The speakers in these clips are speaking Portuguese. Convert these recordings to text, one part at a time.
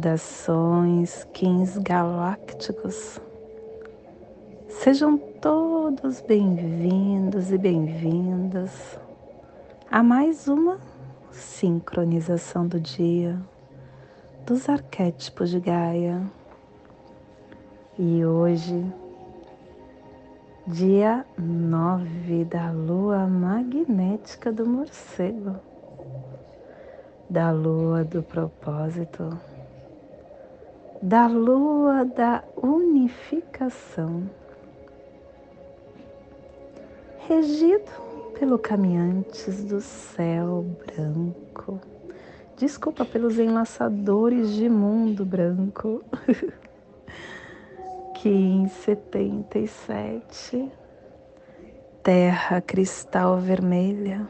Saudações, Kins galácticos. Sejam todos bem-vindos e bem-vindas a mais uma sincronização do dia dos arquétipos de Gaia. E hoje, dia 9 da lua magnética do morcego, da lua do propósito, da lua da unificação, regido pelo caminhantes do céu branco. Desculpa pelos enlaçadores de mundo branco. Kim 77, terra cristal vermelha,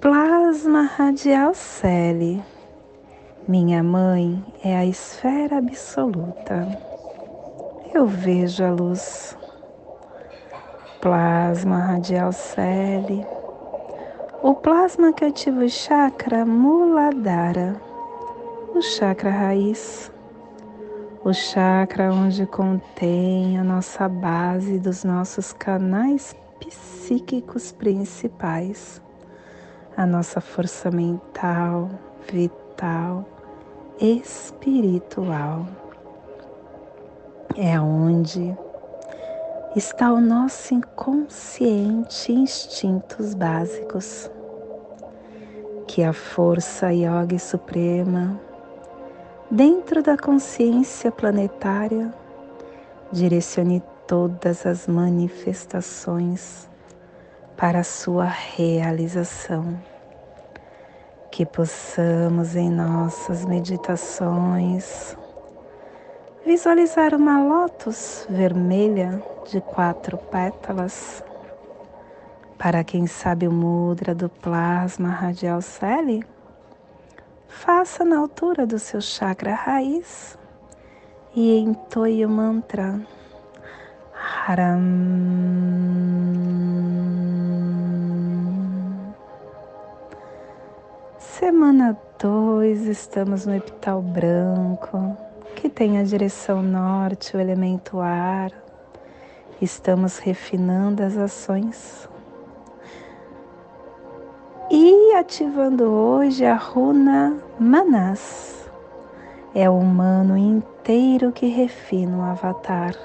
plasma radial Celi. Minha mãe é a esfera absoluta. Eu vejo a luz. Plasma radial Celi. O plasma que ativa o chakra Muladhara, o chakra raiz o chakra onde contém a nossa base dos nossos canais psíquicos principais, a nossa força mental, vital, espiritual. É onde está o nosso inconsciente instintos básicos, que a força yoga suprema dentro da consciência planetária, direcione todas as manifestações para a sua realização. Que possamos em nossas meditações visualizar uma lótus vermelha de quatro pétalas. Para quem sabe o mudra do plasma radial Celi, faça na altura do seu chakra raiz e entoie o mantra Haram. Semana 2, estamos no epital branco, que tem a direção norte, o elemento ar. Estamos refinando as ações e ativando hoje a runa Manas. É o humano inteiro que refina o avatar.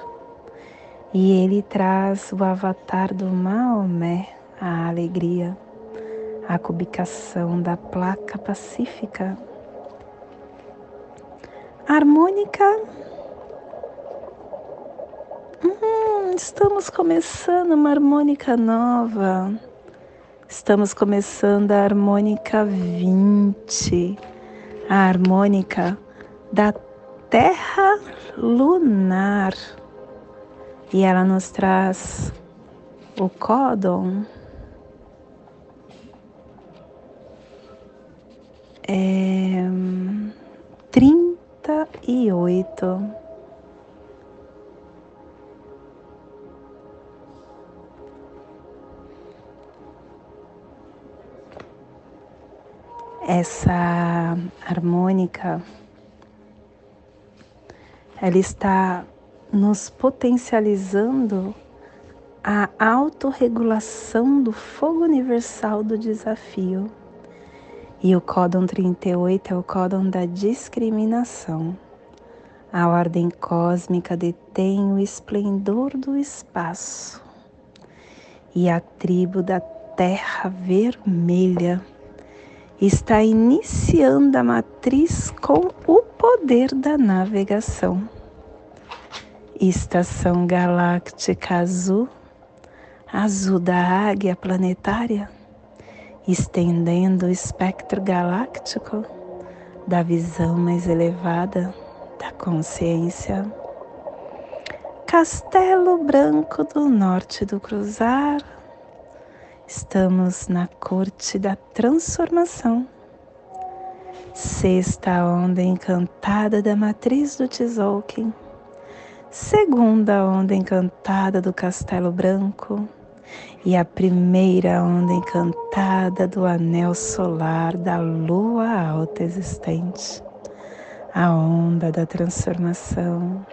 E ele traz o avatar do Maomé, a alegria, a cubicação da placa pacífica. Harmônica. Hum, estamos começando uma harmônica nova Estamos começando a harmônica 20, a harmônica da Terra lunar. E ela nos traz o códon é, 38. essa harmônica ela está nos potencializando a autorregulação do fogo universal do desafio. E o códon 38 é o códon da discriminação. A ordem cósmica detém o esplendor do espaço. E a tribo da terra vermelha está iniciando a matriz com o poder da navegação. Estação galáctica azul, azul da águia planetária, estendendo o espectro galáctico da visão mais elevada da consciência. Castelo Branco do Norte do Cruzar, Estamos na corte da transformação Sexta onda encantada da matriz do Tzolk'in. Segunda onda encantada do Castelo Branco. E a primeira onda encantada do anel solar da lua alta existente. A onda da transformação.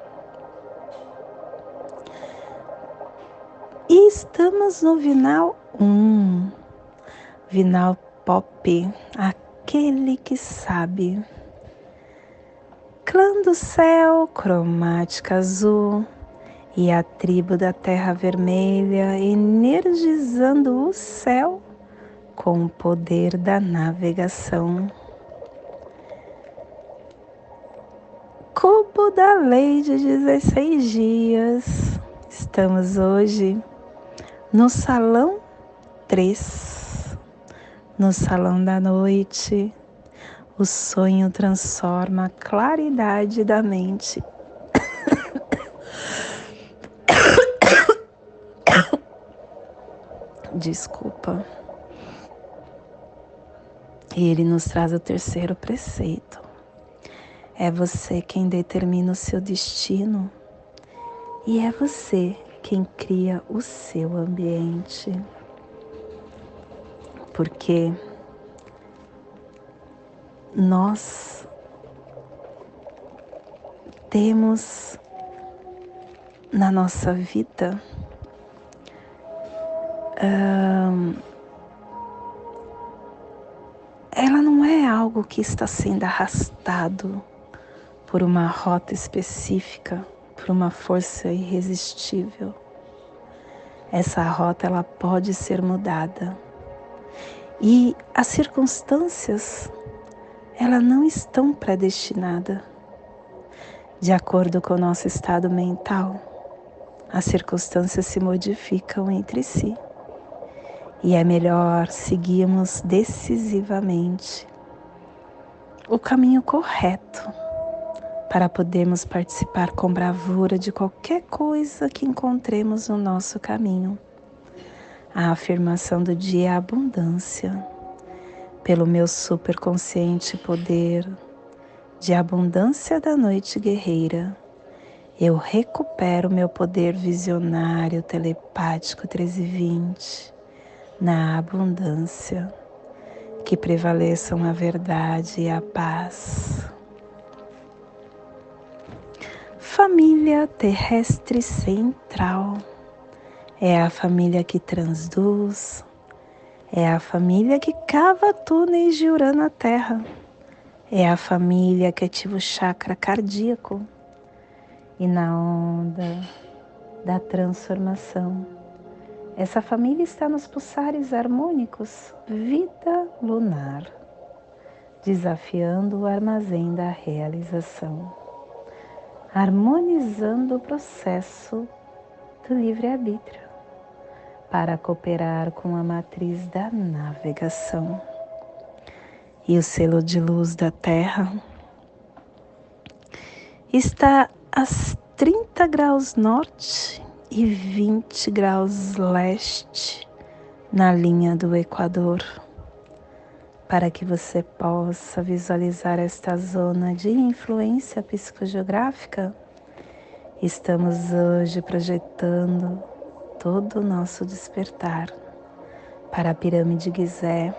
E estamos no Vinal 1. Vinal Pop, aquele que sabe. Clã do céu, cromática azul e a tribo da terra vermelha energizando o céu com o poder da navegação. Cubo da lei de 16 dias. Estamos hoje no salão 3, no salão da noite, o sonho transforma a claridade da mente. Desculpa. E ele nos traz o terceiro preceito. É você quem determina o seu destino e é você quem cria o seu ambiente. Porque nós temos na nossa vida ela não é algo que está sendo arrastado por uma rota específica por uma força irresistível. Essa rota ela pode ser mudada. E as circunstâncias ela não estão predestinadas. De acordo com o nosso estado mental, as circunstâncias se modificam entre si. E é melhor seguirmos decisivamente o caminho correto para podermos participar com bravura de qualquer coisa que encontremos no nosso caminho. A afirmação do dia é abundância. Pelo meu superconsciente poder de abundância da noite guerreira, eu recupero meu poder visionário telepático 1320 na abundância. Que prevaleçam a verdade e a paz. Família terrestre central é a família que transduz, é a família que cava túneis de Urano na Terra, é a família que ativa o chakra cardíaco e na onda da transformação. Essa família está nos pulsares harmônicos vida lunar, desafiando o armazém da realização harmonizando o processo do livre-arbítrio para cooperar com a matriz da navegação. E o selo de luz da Terra está a 30 graus norte e 20 graus leste na linha do Equador para que você possa visualizar esta zona de influência psicogeográfica, estamos hoje projetando todo o nosso despertar para a pirâmide Gizé,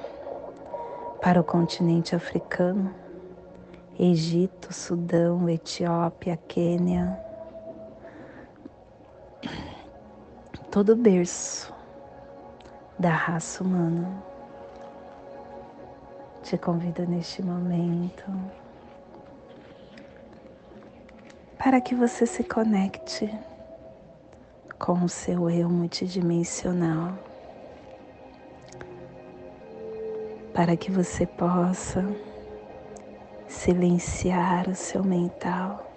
para o continente africano, Egito, Sudão, Etiópia, Quênia, todo berço da raça humana. Te convido neste momento para que você se conecte com o seu eu multidimensional, para que você possa silenciar o seu mental,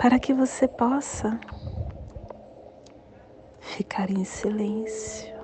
para que você possa ficar em silêncio.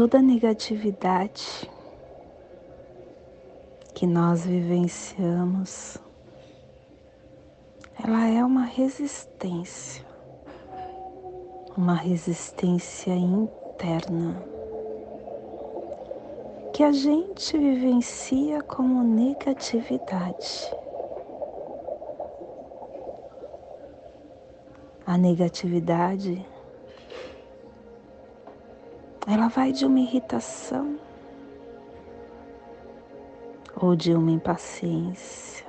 Toda negatividade que nós vivenciamos, ela é uma resistência, uma resistência interna que a gente vivencia como negatividade. A negatividade ela vai de uma irritação ou de uma impaciência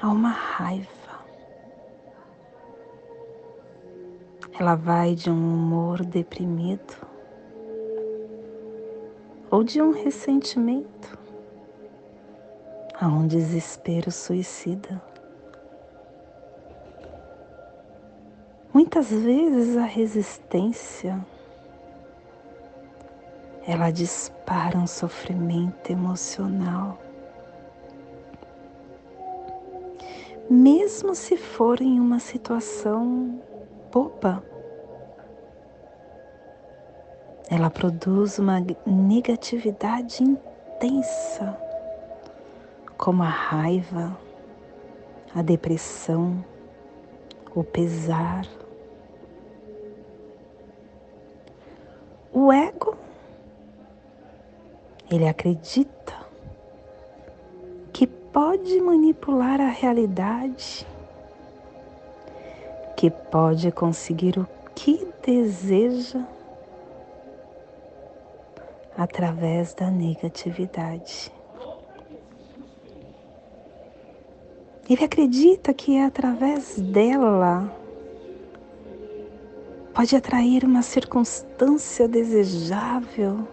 a uma raiva. Ela vai de um humor deprimido ou de um ressentimento a um desespero suicida. Muitas vezes a resistência ela dispara um sofrimento emocional. Mesmo se for em uma situação boba, ela produz uma negatividade intensa, como a raiva, a depressão, o pesar. O ego ele acredita que pode manipular a realidade, que pode conseguir o que deseja através da negatividade. Ele acredita que é através dela pode atrair uma circunstância desejável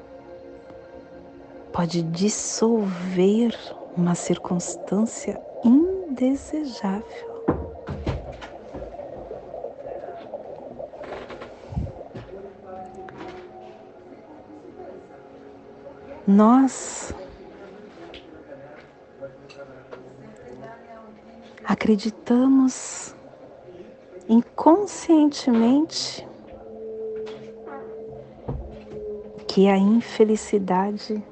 pode dissolver uma circunstância indesejável. Nós acreditamos inconscientemente que a infelicidade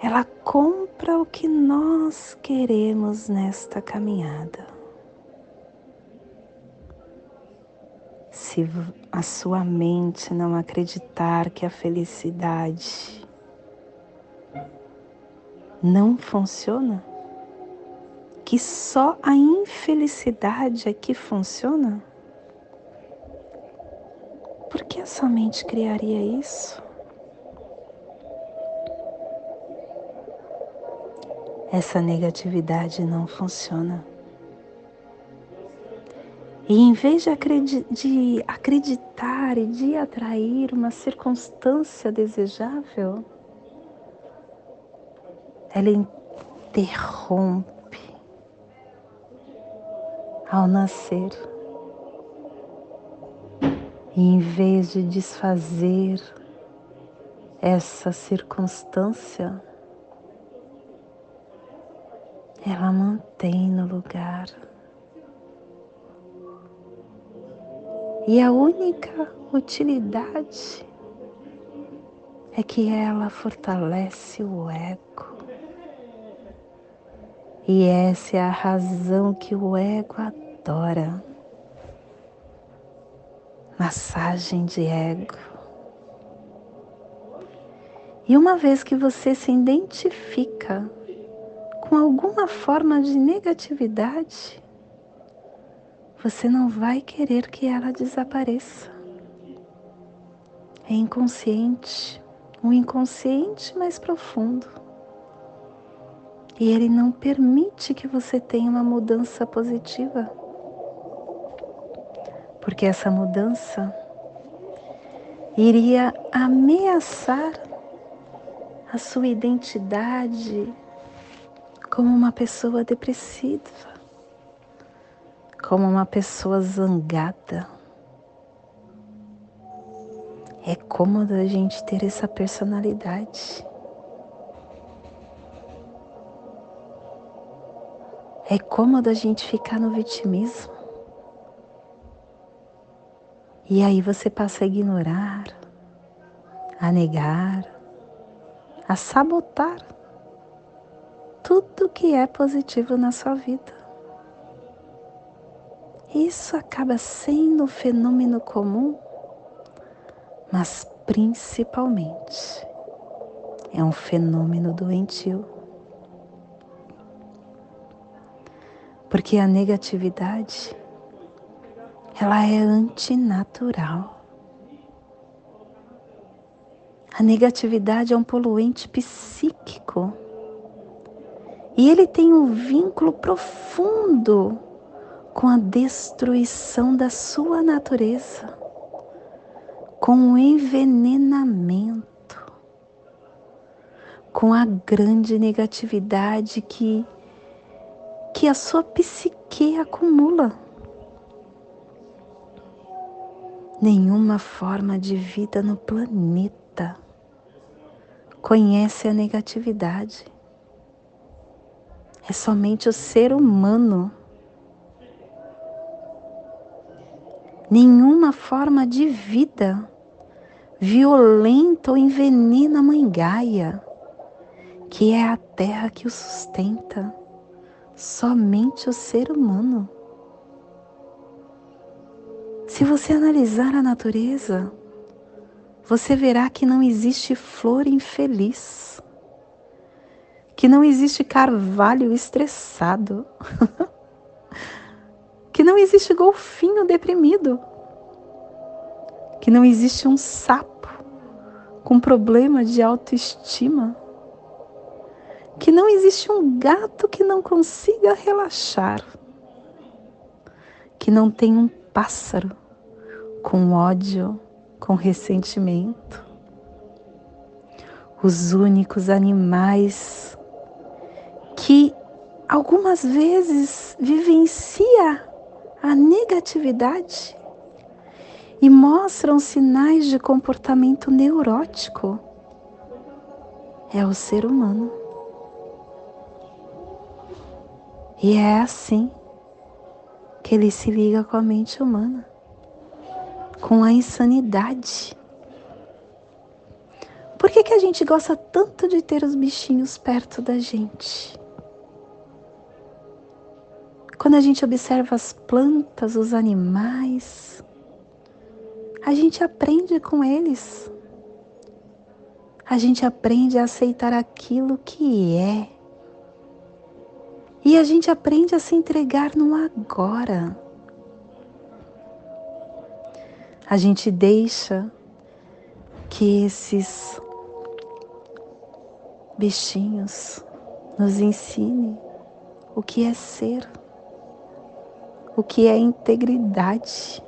ela compra o que nós queremos nesta caminhada. Se a sua mente não acreditar que a felicidade não funciona, que só a infelicidade é que funciona, por que a sua mente criaria isso? essa negatividade não funciona. E em vez de, de acreditar e de atrair uma circunstância desejável, ela interrompe ao nascer. E em vez de desfazer essa circunstância, ela mantém no lugar. E a única utilidade é que ela fortalece o ego. E essa é a razão que o ego adora. Massagem de ego. E uma vez que você se identifica com alguma forma de negatividade, você não vai querer que ela desapareça. É inconsciente, um inconsciente mais profundo. E ele não permite que você tenha uma mudança positiva. Porque essa mudança iria ameaçar a sua identidade como uma pessoa depressiva, como uma pessoa zangada. É cômodo a gente ter essa personalidade. É cômodo a gente ficar no vitimismo. E aí você passa a ignorar, a negar, a sabotar tudo que é positivo na sua vida. Isso acaba sendo um fenômeno comum, mas principalmente é um fenômeno doentio. Porque a negatividade ela é antinatural. A negatividade é um poluente psíquico. E ele tem um vínculo profundo com a destruição da sua natureza, com o envenenamento, com a grande negatividade que que a sua psique acumula. Nenhuma forma de vida no planeta conhece a negatividade. É somente o ser humano. Nenhuma forma de vida violenta ou envenena a mãe Gaia, que é a terra que o sustenta. Somente o ser humano. Se você analisar a natureza, você verá que não existe flor infeliz, que não existe carvalho estressado, que não existe golfinho deprimido, que não existe um sapo com problema de autoestima, que não existe um gato que não consiga relaxar, que não tem um pássaro com ódio, com ressentimento. Os únicos animais que algumas vezes vivencia a negatividade e mostram sinais de comportamento neurótico é o ser humano. E é assim que ele se liga com a mente humana, com a insanidade. Por que, que a gente gosta tanto de ter os bichinhos perto da gente? Quando a gente observa as plantas, os animais, a gente aprende com eles. A gente aprende a aceitar aquilo que é e a gente aprende a se entregar no agora. A gente deixa que esses bichinhos nos ensinem o que é ser, o que é integridade,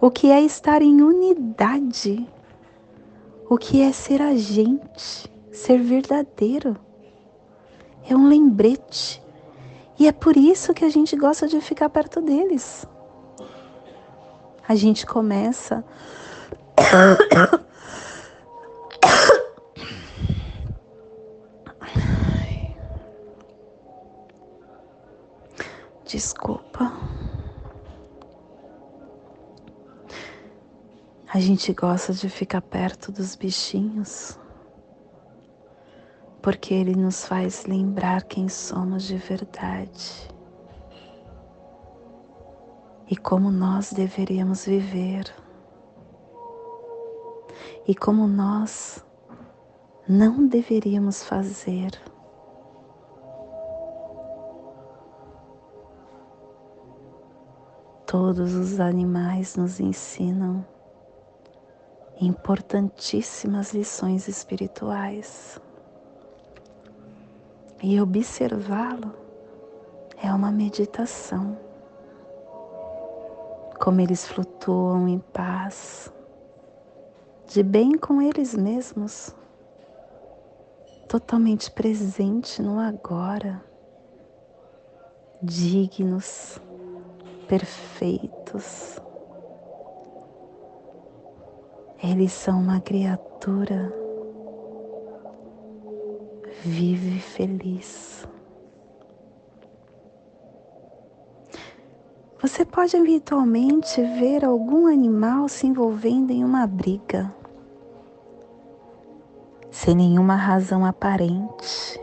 o que é estar em unidade, o que é ser a gente, ser verdadeiro é um lembrete. E é por isso que a gente gosta de ficar perto deles. A gente começa. Desculpa. A gente gosta de ficar perto dos bichinhos porque ele nos faz lembrar quem somos de verdade e como nós deveríamos viver e como nós não deveríamos fazer. Todos os animais nos ensinam importantíssimas lições espirituais. E observá-lo é uma meditação. Como eles flutuam em paz, de bem com eles mesmos, totalmente presente no agora, dignos, perfeitos. Eles são uma criatura vive feliz. Você pode eventualmente ver algum animal se envolvendo em uma briga, sem nenhuma razão aparente.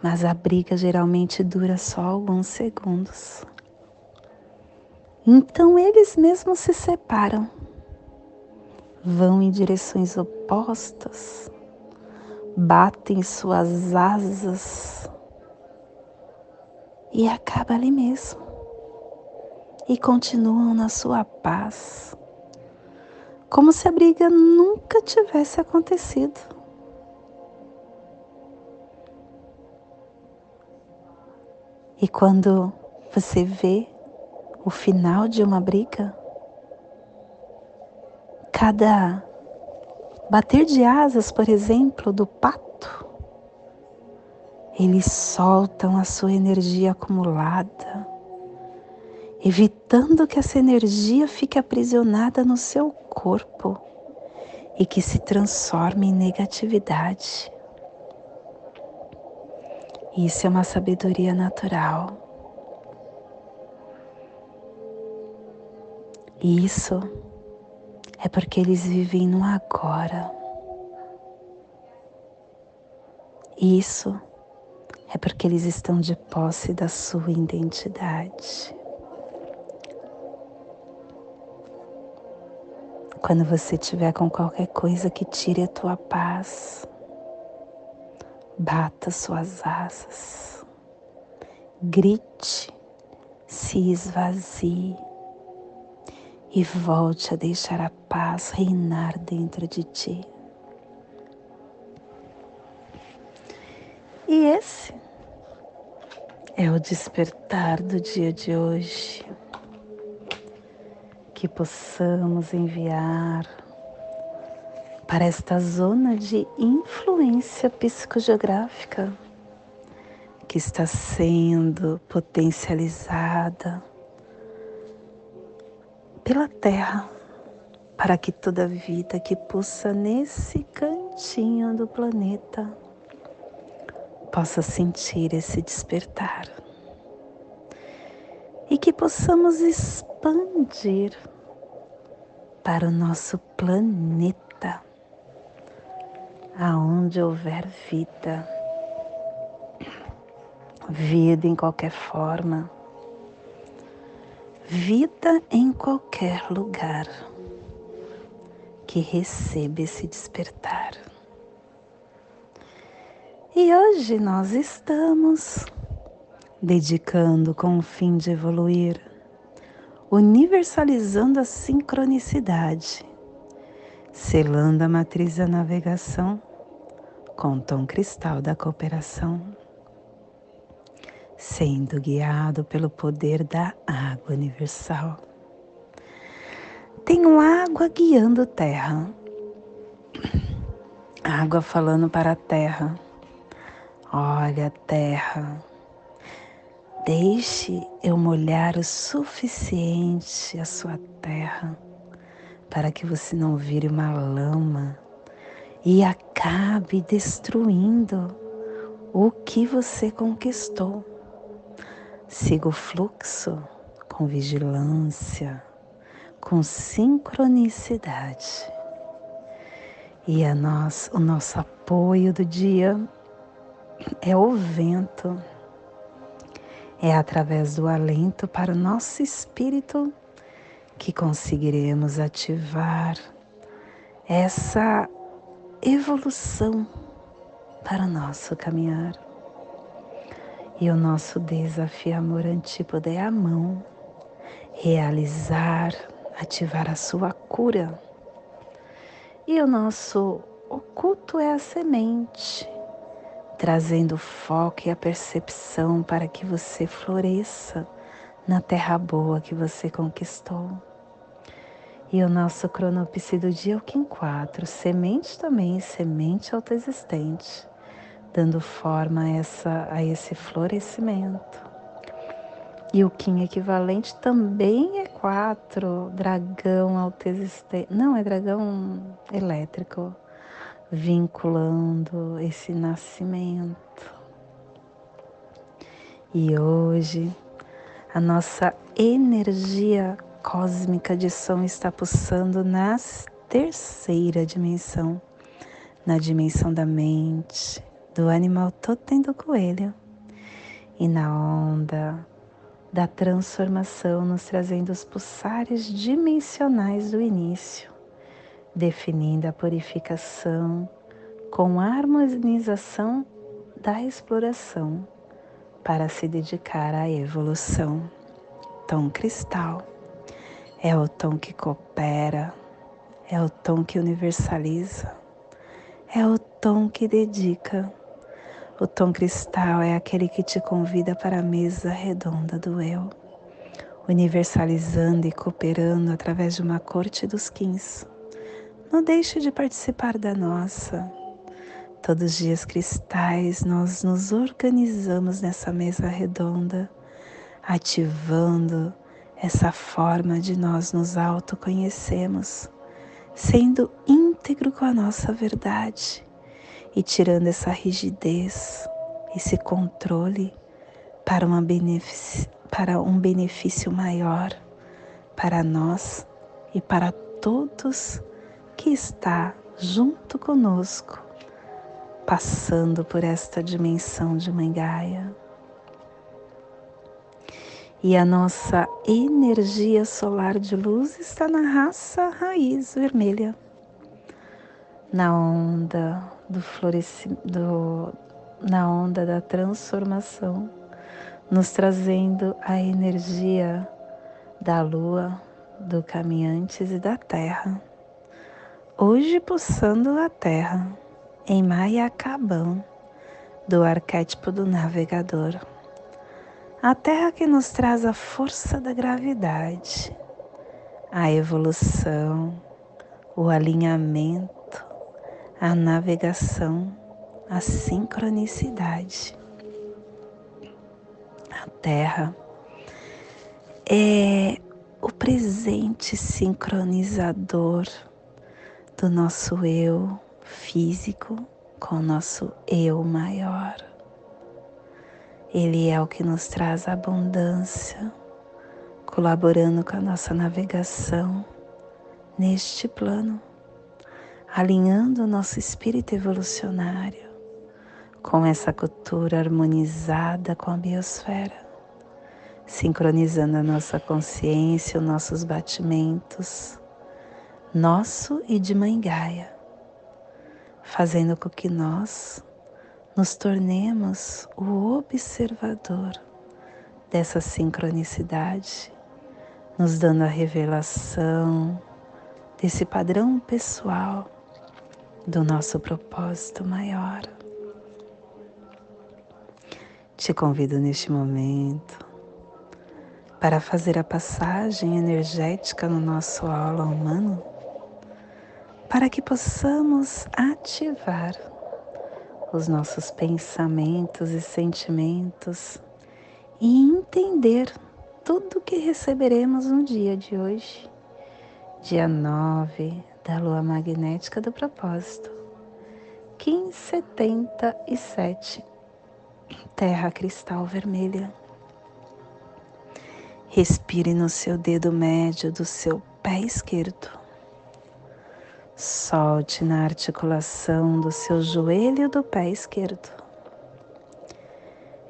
Mas a briga geralmente dura só alguns segundos. Então eles mesmos se separam, vão em direções opostas, batem suas asas e acaba ali mesmo. E continuam na sua paz, como se a briga nunca tivesse acontecido. E quando você vê o final de uma briga, cada bater de asas, por exemplo, do pato, eles soltam a sua energia acumulada, evitando que essa energia fique aprisionada no seu corpo e que se transforme em negatividade. Isso é uma sabedoria natural. Isso é porque eles vivem no agora. Isso é porque eles estão de posse da sua identidade. Quando você tiver com qualquer coisa que tire a tua paz, bata suas asas, grite, se esvazie e volte a deixar a paz reinar dentro de ti. E esse é o despertar do dia de hoje. Que possamos enviar para esta zona de influência psicogeográfica que está sendo potencializada pela Terra, para que toda vida que pulsa nesse cantinho do planeta possa sentir esse despertar. E que possamos expandir para o nosso planeta, aonde houver vida, vida em qualquer forma, vida em qualquer lugar que receba esse despertar. E hoje nós estamos dedicando com o fim de evoluir, universalizando a sincronicidade, selando a matriz da navegação com o tom cristal da cooperação, sendo guiado pelo poder da água universal. Tenho água guiando terra, água falando para a terra Olha, terra, deixe eu molhar o suficiente a sua terra para que você não vire uma lama e acabe destruindo o que você conquistou. Siga o fluxo com vigilância, com sincronicidade. E a nós, o nosso apoio do dia é o vento, é através do alento para o nosso espírito que conseguiremos ativar essa evolução para o nosso caminhar. E o nosso desafio amor antípoda é a mão, realizar, ativar a sua cura. E o nosso oculto é a semente, trazendo o foco e a percepção para que você floresça na terra boa que você conquistou. E o nosso cronopse do dia é o Kim 4, semente também, semente autoexistente, dando forma a, essa, a esse florescimento. E o Kim equivalente também é 4, dragão autoexistente. Não, é dragão elétrico vinculando esse nascimento. E hoje A nossa energia cósmica de som está pulsando na terceira dimensão, na dimensão da mente, do animal totem do coelho e na onda da transformação, nos trazendo os pulsares dimensionais do início, definindo a purificação com a harmonização da exploração para se dedicar à evolução. Tom cristal é o tom que coopera, é o tom que universaliza, é o tom que dedica. O tom cristal é aquele que te convida para a mesa redonda do eu, universalizando e cooperando através de uma corte dos quins. Não deixe de participar da nossa. Todos os dias cristais nós nos organizamos nessa mesa redonda, ativando essa forma de nós nos autoconhecemos, sendo íntegro com a nossa verdade e tirando essa rigidez, esse controle para, uma para um benefício maior para nós e para todos que está junto conosco, passando por esta dimensão de Mãe Gaia. E a nossa energia solar de luz está na raça raiz vermelha, na onda do florescimento, na onda da transformação, nos trazendo a energia da lua, do caminhantes e da terra. Hoje pulsando a terra em Mayakabam, do arquétipo do navegador. A terra que nos traz a força da gravidade, a evolução, o alinhamento a navegação, a sincronicidade. A Terra é o presente sincronizador do nosso eu físico com o nosso eu maior. Ele é o que nos traz abundância, colaborando com a nossa navegação neste plano alinhando o nosso espírito evolucionário com essa cultura harmonizada com a biosfera, sincronizando a nossa consciência, os nossos batimentos, nosso e de Mãe Gaia, fazendo com que nós nos tornemos o observador dessa sincronicidade, nos dando a revelação desse padrão pessoal do nosso propósito maior. Te convido neste momento para fazer a passagem energética no nosso aula humano, para que possamos ativar os nossos pensamentos e sentimentos e entender tudo que receberemos no dia de hoje, dia 9 da lua magnética do propósito. 1577 Terra cristal vermelha. Respire no seu dedo médio do seu pé esquerdo. Solte na articulação do seu joelho do pé esquerdo.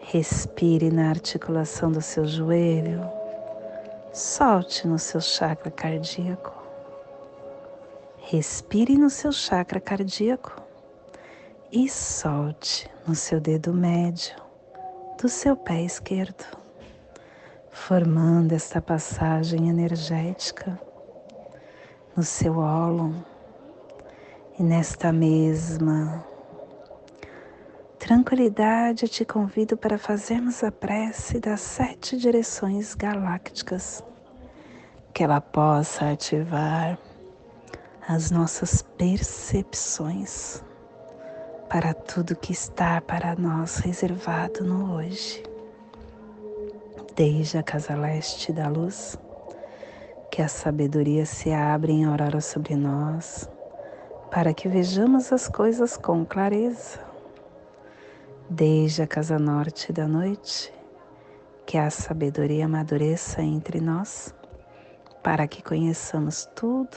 Respire na articulação do seu joelho. Solte no seu chakra cardíaco. Respire no seu chakra cardíaco e solte no seu dedo médio do seu pé esquerdo, formando esta passagem energética no seu ólon e nesta mesma. Tranquilidade te convido para fazermos a prece das sete direções galácticas, que ela possa ativar as nossas percepções para tudo que está para nós reservado no hoje. Desde a casa leste da luz, que a sabedoria se abre em aurora sobre nós, para que vejamos as coisas com clareza. Desde a casa norte da noite, que a sabedoria amadureça entre nós, para que conheçamos tudo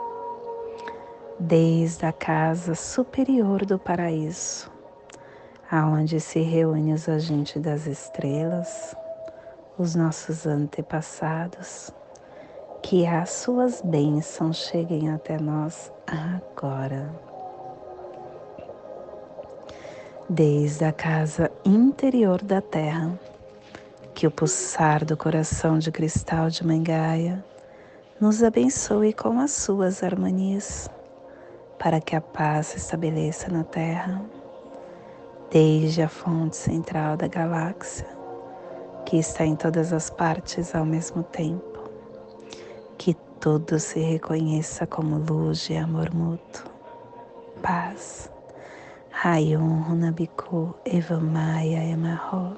desde a casa superior do paraíso, aonde se reúnem os agentes das estrelas, os nossos antepassados, que as suas bênçãos cheguem até nós agora. Desde a casa interior da Terra, que o pulsar do coração de cristal de Mangaia nos abençoe com as suas harmonias, para que a paz se estabeleça na Terra, desde a fonte central da galáxia, que está em todas as partes ao mesmo tempo, que tudo se reconheça como luz e amor mútuo, paz. Rayon Runabiku Evamaya Emarro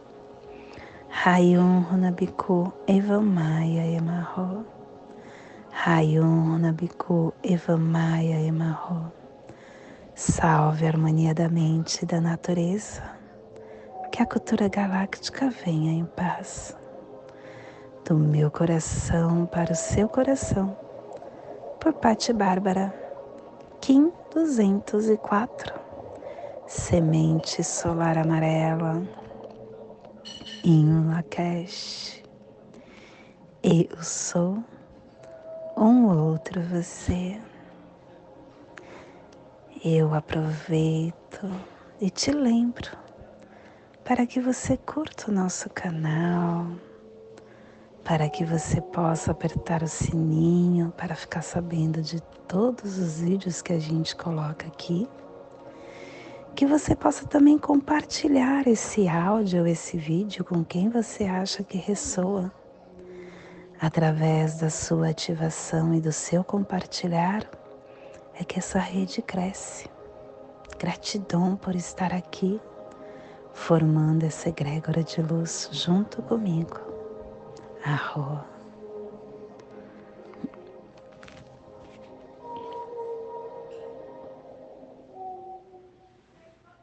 Rayon Runabiku Evamaya Emarro. Rayon Runabiku Evamaya Emarro. Salve a harmonia da mente e da natureza. Que a cultura galáctica venha em paz. Do meu coração para o seu coração. Por Pati Bárbara. Kim 204. Semente solar amarela em Lakesh. Eu sou um outro você. Eu aproveito e te lembro para que você curta o nosso canal, para que você possa apertar o sininho para ficar sabendo de todos os vídeos que a gente coloca aqui que você possa também compartilhar esse áudio, esse vídeo com quem você acha que ressoa. Através da sua ativação e do seu compartilhar, é que essa rede cresce. Gratidão por estar aqui, formando essa egrégora de luz junto comigo. Arroz.